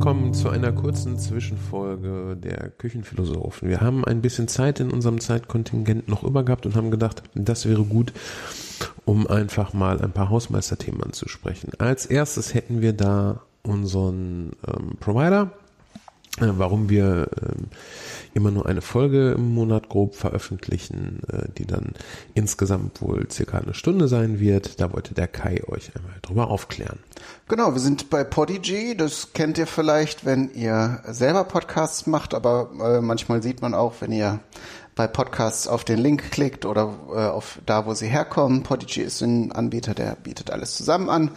willkommen zu einer kurzen Zwischenfolge der Küchenphilosophen. Wir haben ein bisschen Zeit in unserem Zeitkontingent noch übergehabt und haben gedacht, das wäre gut, um einfach mal ein paar Hausmeisterthemen anzusprechen. Als erstes hätten wir da unseren ähm, Provider, warum wir ähm, immer nur eine Folge im Monat grob veröffentlichen, äh, die dann insgesamt wohl circa eine Stunde sein wird. Da wollte der Kai euch einmal drüber aufklären. Genau, wir sind bei Podigy. Das kennt ihr vielleicht, wenn ihr selber Podcasts macht, aber äh, manchmal sieht man auch, wenn ihr bei Podcasts auf den Link klickt oder äh, auf da, wo sie herkommen. Podigy ist ein Anbieter, der bietet alles zusammen an.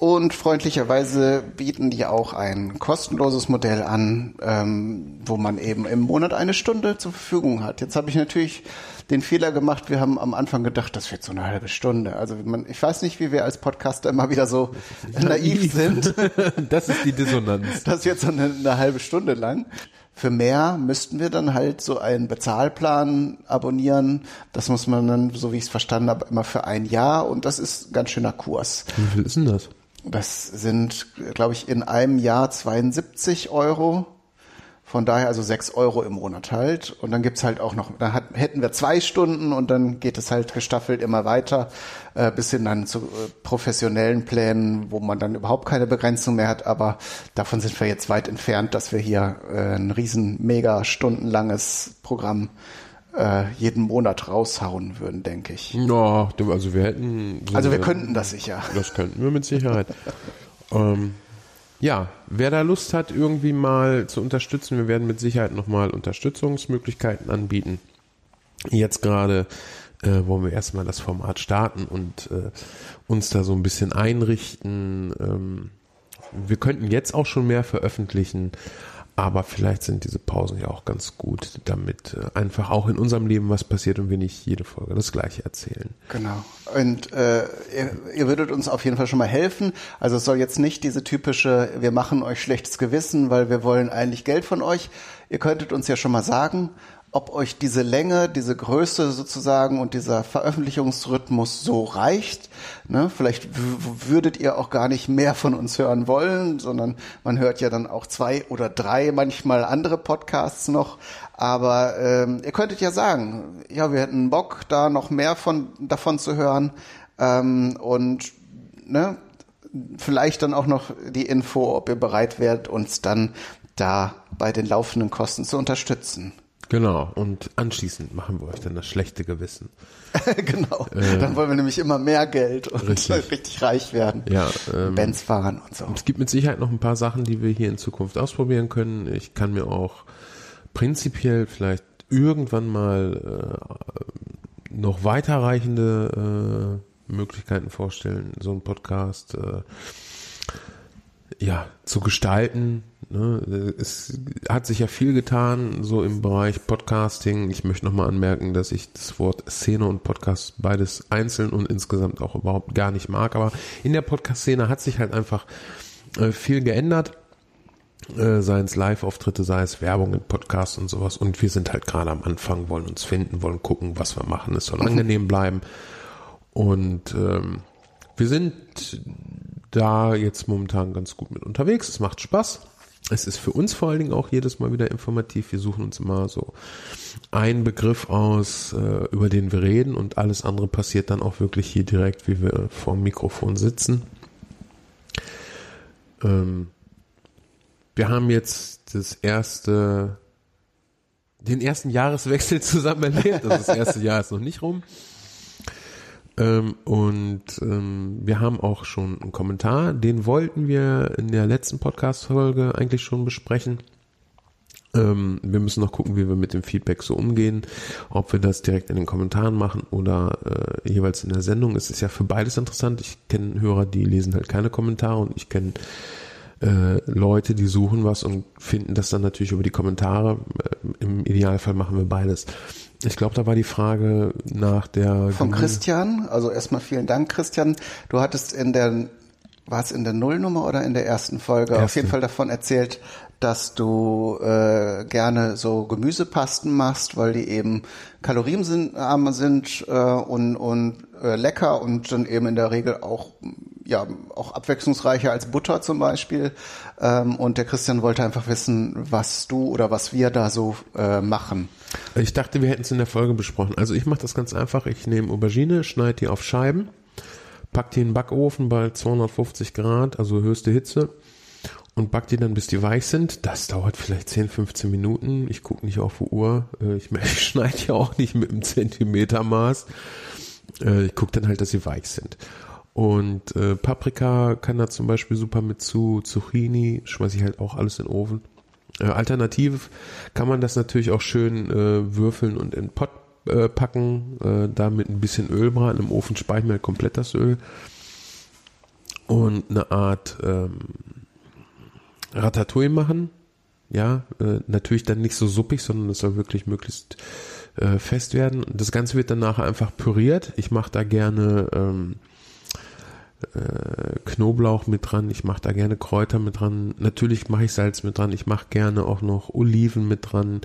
Und freundlicherweise bieten die auch ein kostenloses Modell an, ähm, wo man eben im Monat eine Stunde zur Verfügung hat. Jetzt habe ich natürlich den Fehler gemacht, wir haben am Anfang gedacht, das wird so eine halbe Stunde. Also man, ich weiß nicht, wie wir als Podcaster immer wieder so naiv sind. Das ist die Dissonanz. Das wird so eine, eine halbe Stunde lang. Für mehr müssten wir dann halt so einen Bezahlplan abonnieren. Das muss man dann, so wie ich es verstanden habe, immer für ein Jahr und das ist ein ganz schöner Kurs. Wie viel ist denn das? Das sind, glaube ich, in einem Jahr 72 Euro. Von daher also 6 Euro im Monat halt. Und dann gibt's halt auch noch, da hat, hätten wir zwei Stunden und dann geht es halt gestaffelt immer weiter, äh, bis hin dann zu äh, professionellen Plänen, wo man dann überhaupt keine Begrenzung mehr hat. Aber davon sind wir jetzt weit entfernt, dass wir hier äh, ein riesen, mega stundenlanges Programm äh, jeden Monat raushauen würden, denke ich. Ja, also wir hätten. So Also wir könnten das sicher. Das könnten wir mit Sicherheit. ähm, ja, wer da Lust hat, irgendwie mal zu unterstützen, wir werden mit Sicherheit nochmal Unterstützungsmöglichkeiten anbieten. Jetzt gerade äh, wollen wir erstmal das Format starten und äh, uns da so ein bisschen einrichten. Ähm, wir könnten jetzt auch schon mehr veröffentlichen, aber vielleicht sind diese Pausen ja auch ganz gut, damit äh, einfach auch in unserem Leben was passiert und wir nicht jede Folge das gleiche erzählen. Genau. Und äh, ihr, ihr würdet uns auf jeden Fall schon mal helfen. Also es soll jetzt nicht diese typische, wir machen euch schlechtes Gewissen, weil wir wollen eigentlich Geld von euch. Ihr könntet uns ja schon mal sagen, ob euch diese Länge, diese Größe sozusagen und dieser Veröffentlichungsrhythmus so reicht. Ne? Vielleicht würdet ihr auch gar nicht mehr von uns hören wollen, sondern man hört ja dann auch zwei oder drei, manchmal andere Podcasts noch. Aber ähm, ihr könntet ja sagen, ja, wir hätten Bock, da noch mehr von davon zu hören ähm, und ne, vielleicht dann auch noch die Info, ob ihr bereit wärt, uns dann da bei den laufenden Kosten zu unterstützen. Genau, und anschließend machen wir euch dann das schlechte Gewissen. genau, äh, dann wollen wir nämlich immer mehr Geld und richtig, richtig reich werden. Ja, ähm, Benz fahren und so. Es gibt mit Sicherheit noch ein paar Sachen, die wir hier in Zukunft ausprobieren können. Ich kann mir auch prinzipiell vielleicht irgendwann mal äh, noch weiterreichende äh, Möglichkeiten vorstellen, so einen Podcast äh, ja zu gestalten. Ne? Es hat sich ja viel getan, so im Bereich Podcasting. Ich möchte nochmal anmerken, dass ich das Wort Szene und Podcast beides einzeln und insgesamt auch überhaupt gar nicht mag. Aber in der Podcast-Szene hat sich halt einfach äh, viel geändert. Äh, sei es Live-Auftritte, sei es Werbung in Podcasts und sowas. Und wir sind halt gerade am Anfang, wollen uns finden, wollen gucken, was wir machen. Es soll angenehm bleiben. Und ähm, wir sind da jetzt momentan ganz gut mit unterwegs. Es macht Spaß. Es ist für uns vor allen Dingen auch jedes Mal wieder informativ. Wir suchen uns immer so einen Begriff aus, äh, über den wir reden und alles andere passiert dann auch wirklich hier direkt, wie wir vor dem Mikrofon sitzen. Ähm, wir haben jetzt das erste, den ersten Jahreswechsel zusammen erlebt. Also das erste Jahr ist noch nicht rum. Ähm, und ähm, wir haben auch schon einen Kommentar, den wollten wir in der letzten Podcast-Folge eigentlich schon besprechen. Ähm, wir müssen noch gucken, wie wir mit dem Feedback so umgehen, ob wir das direkt in den Kommentaren machen oder äh, jeweils in der Sendung. Es ist ja für beides interessant. Ich kenne Hörer, die lesen halt keine Kommentare und ich kenne äh, Leute, die suchen was und finden das dann natürlich über die Kommentare. Äh, Im Idealfall machen wir beides. Ich glaube, da war die Frage nach der von Christian. Also erstmal vielen Dank, Christian. Du hattest in der war es in der Nullnummer oder in der ersten Folge Erste. auf jeden Fall davon erzählt, dass du äh, gerne so Gemüsepasten machst, weil die eben kalorienarm sind äh, und, und äh, lecker und dann eben in der Regel auch ja auch abwechslungsreicher als Butter zum Beispiel. Ähm, und der Christian wollte einfach wissen, was du oder was wir da so äh, machen. Ich dachte, wir hätten es in der Folge besprochen. Also ich mache das ganz einfach. Ich nehme Aubergine, schneide die auf Scheiben, pack die in den Backofen bei 250 Grad, also höchste Hitze und back die dann, bis die weich sind. Das dauert vielleicht 10, 15 Minuten. Ich gucke nicht auf die Uhr. Äh, ich, ich schneide ja auch nicht mit einem Zentimetermaß. Äh, ich gucke dann halt, dass sie weich sind. Und äh, Paprika kann da zum Beispiel super mit zu, Zucchini, schmeiße ich halt auch alles in den Ofen. Äh, alternativ kann man das natürlich auch schön äh, würfeln und in Pott äh, packen, äh, da mit ein bisschen Öl braten. Im Ofen speichern wir halt komplett das Öl. Und eine Art ähm, Ratatouille machen. Ja, äh, natürlich dann nicht so suppig, sondern es soll wirklich möglichst äh, fest werden. Das Ganze wird dann nachher einfach püriert. Ich mache da gerne ähm, äh, Knoblauch mit dran, ich mache da gerne Kräuter mit dran. Natürlich mache ich Salz mit dran. Ich mache gerne auch noch Oliven mit dran.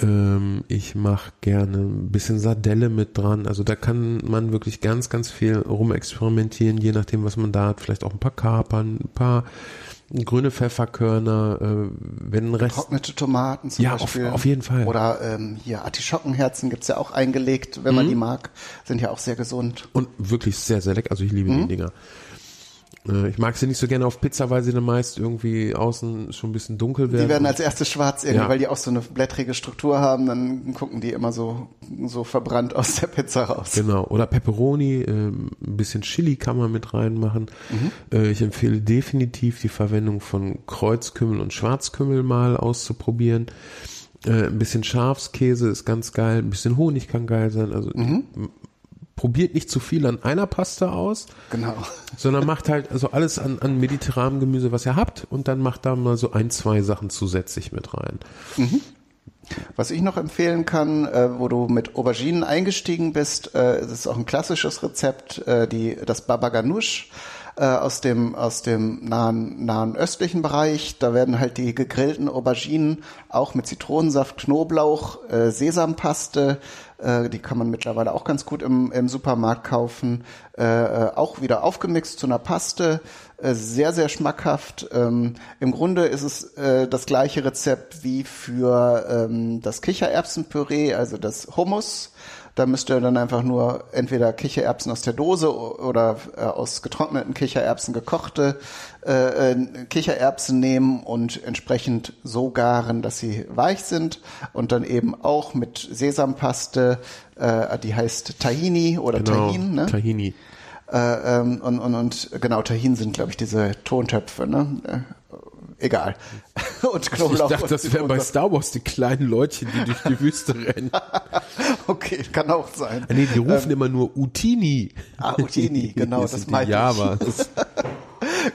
Ähm, ich mache gerne ein bisschen Sardelle mit dran. Also da kann man wirklich ganz, ganz viel rumexperimentieren, je nachdem, was man da hat. Vielleicht auch ein paar Kapern, ein paar grüne Pfefferkörner, äh, wenn Rest. Trocknete Tomaten zum ja, Beispiel. Auf, auf jeden Fall. Oder ähm, hier Artischockenherzen gibt's ja auch eingelegt, wenn man Mhm. die mag. Sind ja auch sehr gesund. Und wirklich sehr, sehr lecker. Also ich liebe Mhm. die Dinger. Äh, Ich mag sie nicht so gerne auf Pizza, weil sie dann meist irgendwie außen schon ein bisschen dunkel werden. Die werden als erstes schwarz irgendwie, Ja. weil die auch so eine blättrige Struktur haben. Dann gucken die immer so, so verbrannt aus der Pizza raus. Genau. Oder Pepperoni, ähm, ein bisschen Chili kann man mit reinmachen. Mhm. Äh, Ich empfehle definitiv die Verwendung von Kreuzkümmel und Schwarzkümmel mal auszuprobieren. Äh, Ein bisschen Schafskäse ist ganz geil, ein bisschen Honig kann geil sein. Also Mhm. Probiert nicht zu viel an einer Pasta aus, Genau. sondern macht halt also alles an, an mediterranem Gemüse, was ihr habt, und dann macht da mal so ein, zwei Sachen zusätzlich mit rein. Was ich noch empfehlen kann, äh, wo du mit Auberginen eingestiegen bist, äh, das ist auch ein klassisches Rezept, äh, die, das Baba Ganoush äh, aus dem, aus dem nahen, nahen östlichen Bereich. Da werden halt die gegrillten Auberginen auch mit Zitronensaft, Knoblauch, äh, Sesampaste, äh, die kann man mittlerweile auch ganz gut im, im Supermarkt kaufen, äh, äh, auch wieder aufgemixt zu einer Paste. Äh, sehr, sehr schmackhaft. Ähm, Im Grunde ist es äh, das gleiche Rezept wie für ähm, das Kichererbsenpüree, also das Hummus. Da müsst ihr dann einfach nur entweder Kichererbsen aus der Dose oder äh, aus getrockneten Kichererbsen gekochte äh, äh, Kichererbsen nehmen und entsprechend so garen, dass sie weich sind und dann eben auch mit Sesampaste, äh, die heißt Tahini oder Genau, Tahin, ne? Tahini. Äh, ähm, und, und, und genau, Tahin sind, glaube ich, diese Tontöpfe, ne? Egal. und Ich Knoblauch. dachte, und das wären bei. Star Wars die kleinen Leutchen, die durch die Wüste rennen. Okay, kann auch sein. Ah, Nee, die rufen immer nur Utini. Ah, Utini, genau, Das das meinte ich.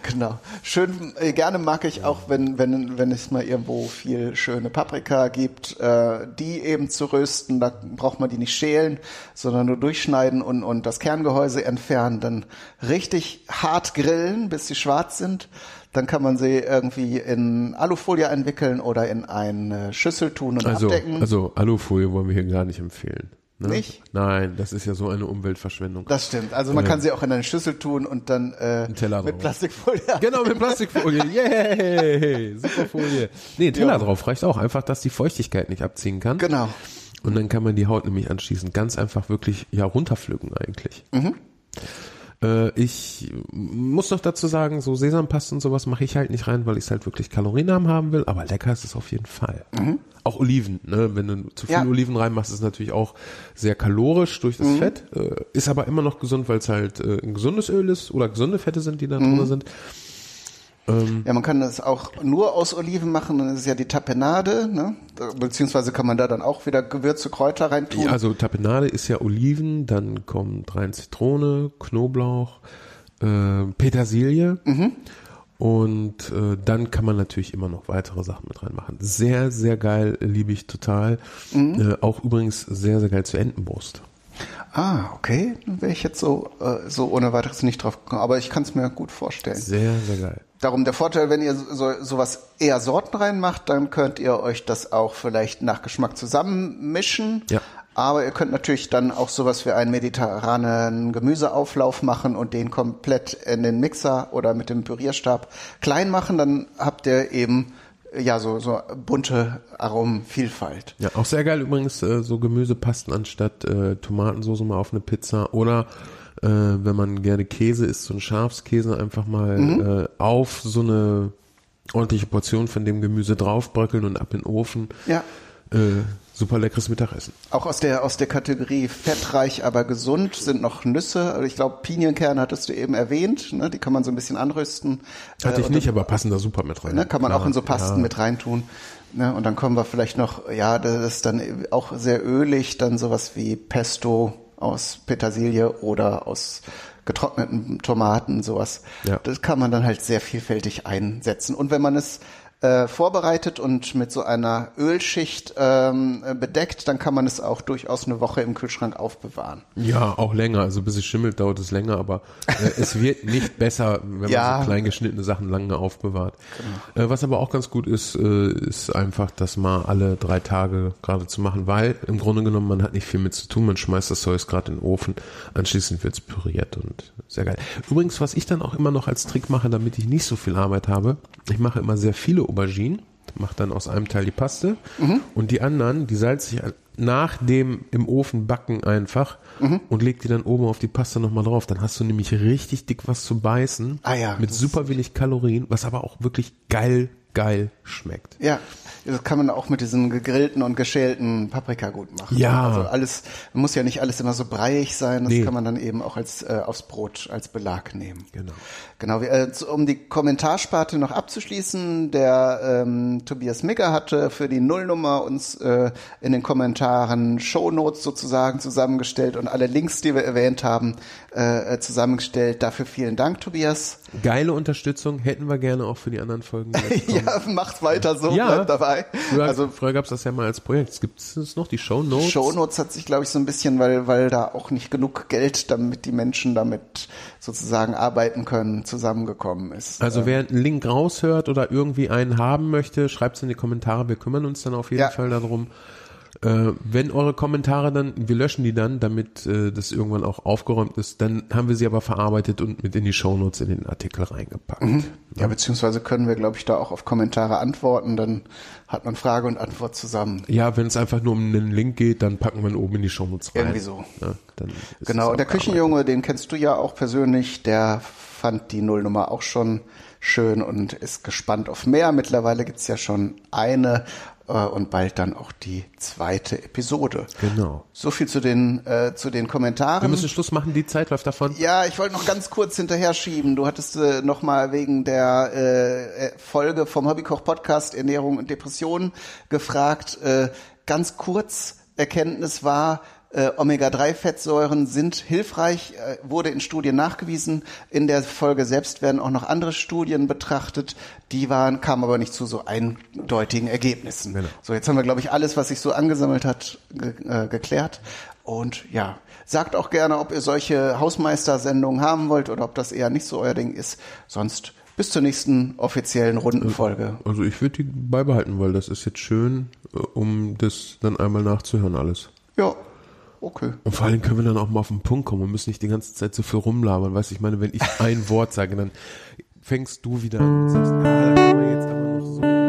Genau. Schön, äh, gerne mag ich auch, wenn, wenn, wenn es mal irgendwo viel schöne Paprika gibt, äh, die eben zu rösten. Da braucht man die nicht schälen, sondern nur durchschneiden und, und das Kerngehäuse entfernen. Dann richtig hart grillen, bis sie schwarz sind. Dann kann man sie irgendwie in Alufolie einwickeln oder in eine Schüssel tun und Also, abdecken. also Alufolie wollen wir hier gar nicht empfehlen. Ne? Nicht? Nein, das ist ja so eine Umweltverschwendung. das stimmt. Also man kann sie auch in eine Schüssel tun und dann äh, mit. Plastikfolie. Genau, mit Plastikfolie. Yay! Super Folie. Nee, Teller Ja. drauf reicht auch. Einfach, dass die Feuchtigkeit nicht abziehen kann. Genau. Und dann kann man die Haut nämlich anschließend ganz einfach wirklich ja runterpflücken eigentlich. Mhm. Äh, ich muss noch dazu sagen, so Sesampaste und sowas mache ich halt nicht rein, weil ich es halt wirklich kalorienarm haben will, aber lecker ist es auf jeden Fall. Auch Oliven, ne? wenn du zu viel Mhm. Ja. Oliven reinmachst, ist es natürlich auch sehr kalorisch durch Mhm. das Fett, äh, ist aber immer noch gesund, weil es halt äh, ein gesundes Öl ist oder gesunde Fette sind, die da Mhm. drin sind. Ja, man kann das auch nur aus Oliven machen, dann ist es ja die Tapenade, ne? beziehungsweise kann man da dann auch wieder Gewürze, Kräuter reintun. Ja, also Tapenade ist ja Oliven, dann kommt rein Zitrone, Knoblauch, äh, Petersilie und äh, dann kann man natürlich immer noch weitere Sachen mit reinmachen. Sehr, sehr geil, liebe ich total. Äh, auch übrigens sehr, sehr geil zur Entenbrust. Ah, okay, dann wäre ich jetzt so, äh, so ohne weiteres nicht drauf gekommen, aber ich kann es mir gut vorstellen. Sehr, sehr geil. Darum der Vorteil, wenn ihr so, sowas eher Sorten reinmacht, dann könnt ihr euch das auch vielleicht nach Geschmack zusammenmischen. Ja. Aber ihr könnt natürlich dann auch sowas wie einen mediterranen Gemüseauflauf machen und den komplett in den Mixer oder mit dem Pürierstab klein machen. Dann habt ihr eben ja so so bunte Aromenvielfalt. Ja, auch sehr geil übrigens äh, so Gemüsepasten anstatt äh, Tomatensauce mal auf eine Pizza oder äh, wenn man gerne Käse isst, so ein Schafskäse einfach mal Mhm. äh, auf so eine ordentliche Portion von dem Gemüse draufbröckeln und ab in den Ofen. Ja. Äh, super leckeres Mittagessen. Auch aus der aus der Kategorie fettreich, aber gesund sind noch Nüsse. Also Ich glaube, Pinienkerne hattest du eben erwähnt. Ne? Die kann man so ein bisschen anrösten. Hatte Äh, ich und nicht, aber passen da super mit rein. Ne, kann man Klar, auch in so Pasten ja. mit reintun. Ne, und dann kommen wir vielleicht noch, ja, das ist dann auch sehr ölig, dann sowas wie Pesto aus Petersilie oder aus getrockneten Tomaten, sowas. Ja. Das kann man dann halt sehr vielfältig einsetzen. Und wenn man es äh, vorbereitet und mit so einer Ölschicht ähm, äh, bedeckt, dann kann man es auch durchaus eine Woche im Kühlschrank aufbewahren. Ja, auch länger. Also bis es schimmelt, dauert es länger, aber äh, es wird nicht besser, wenn Ja. man so klein geschnittene Sachen lange aufbewahrt. Äh, was aber auch ganz gut ist, äh, ist einfach, das mal alle drei Tage gerade zu machen, weil im Grunde genommen man hat nicht viel mit zu tun. Man schmeißt das Zeug gerade in den Ofen, anschließend wird's püriert und sehr geil. Übrigens, was ich dann auch immer noch als Trick mache, damit ich nicht so viel Arbeit habe, ich mache immer sehr viele Auberginen, mache dann aus einem Teil die Paste und die anderen, die salze ich nach dem im Ofen backen einfach und leg die dann oben auf die Paste nochmal drauf. Dann hast du nämlich richtig dick was zu beißen. Ah ja, Mit super wenig Kalorien, was aber auch wirklich geil, geil schmeckt. Ja, das kann man auch mit diesen gegrillten und geschälten Paprika gut machen. Ja. Also alles, muss ja nicht alles immer so breiig sein, das Nee. kann man dann eben auch als äh, aufs Brot als Belag nehmen. Genau. Genau, wir, äh, um die Kommentarsparte noch abzuschließen, der ähm, Tobias Migger hatte für die Nullnummer uns äh, in den Kommentaren Shownotes sozusagen zusammengestellt und alle Links, die wir erwähnt haben, äh, äh, zusammengestellt. Dafür vielen Dank, Tobias. Geile Unterstützung hätten wir gerne auch für die anderen Folgen. Ja, macht weiter so, Ja. bleibt dabei. Früher, Also früher gab es das ja mal als Projekt. Gibt es noch die Show Notes? Shownotes hat sich, glaube ich, so ein bisschen, weil, weil da auch nicht genug Geld, damit die Menschen damit sozusagen arbeiten können, zusammengekommen ist. Also wer einen Link raushört oder irgendwie einen haben möchte, schreibt es in die Kommentare. Wir kümmern uns dann auf jeden Ja. Fall darum. Äh, wenn eure Kommentare dann, wir löschen die dann, damit äh, das irgendwann auch aufgeräumt ist, dann haben wir sie aber verarbeitet und mit in die Shownotes in den Artikel reingepackt. ja, beziehungsweise können wir, glaube ich, da auch auf Kommentare antworten, dann hat man Frage und Antwort zusammen. Ja, wenn es einfach nur um einen Link geht, dann packen wir ihn oben in die Shownotes rein. Irgendwie so. Ja, es Genau, und der. Küchenjunge, den kennst du ja auch persönlich, der fand die Nullnummer auch schon schön und ist gespannt auf mehr. Mittlerweile gibt's ja schon eine und bald dann auch die zweite Episode. Genau. So viel zu den, äh, zu den Kommentaren. Wir müssen Schluss machen, die Zeit läuft davon. Ja, ich wollte noch ganz kurz hinterher schieben. Du hattest äh, noch mal wegen der äh, äh, Folge vom Hobbykoch Podcast Ernährung und Depressionen gefragt. Äh, ganz kurz Erkenntnis war, äh, Omega-3-Fettsäuren sind hilfreich, äh, wurde in Studien nachgewiesen. In der Folge selbst werden auch noch andere Studien betrachtet. Die waren, kamen aber nicht zu so eindeutigen Ergebnissen. Genau. So, jetzt haben wir, glaube ich, alles, was sich so angesammelt hat, ge äh, geklärt. Und ja, sagt auch gerne, ob ihr solche Hausmeistersendungen haben wollt oder ob das eher nicht so euer Ding ist. Sonst bis zur nächsten offiziellen Rundenfolge. Also ich würde die beibehalten, weil das ist jetzt schön, äh, um das dann einmal nachzuhören alles. Ja, okay. Und vor allem können wir dann auch mal auf den Punkt kommen und müssen nicht die ganze Zeit so viel rumlabern. Weißt du, ich meine, wenn ich ein Wort sage, dann fängst du wieder an und sagst, ah, da können wir jetzt aber noch so.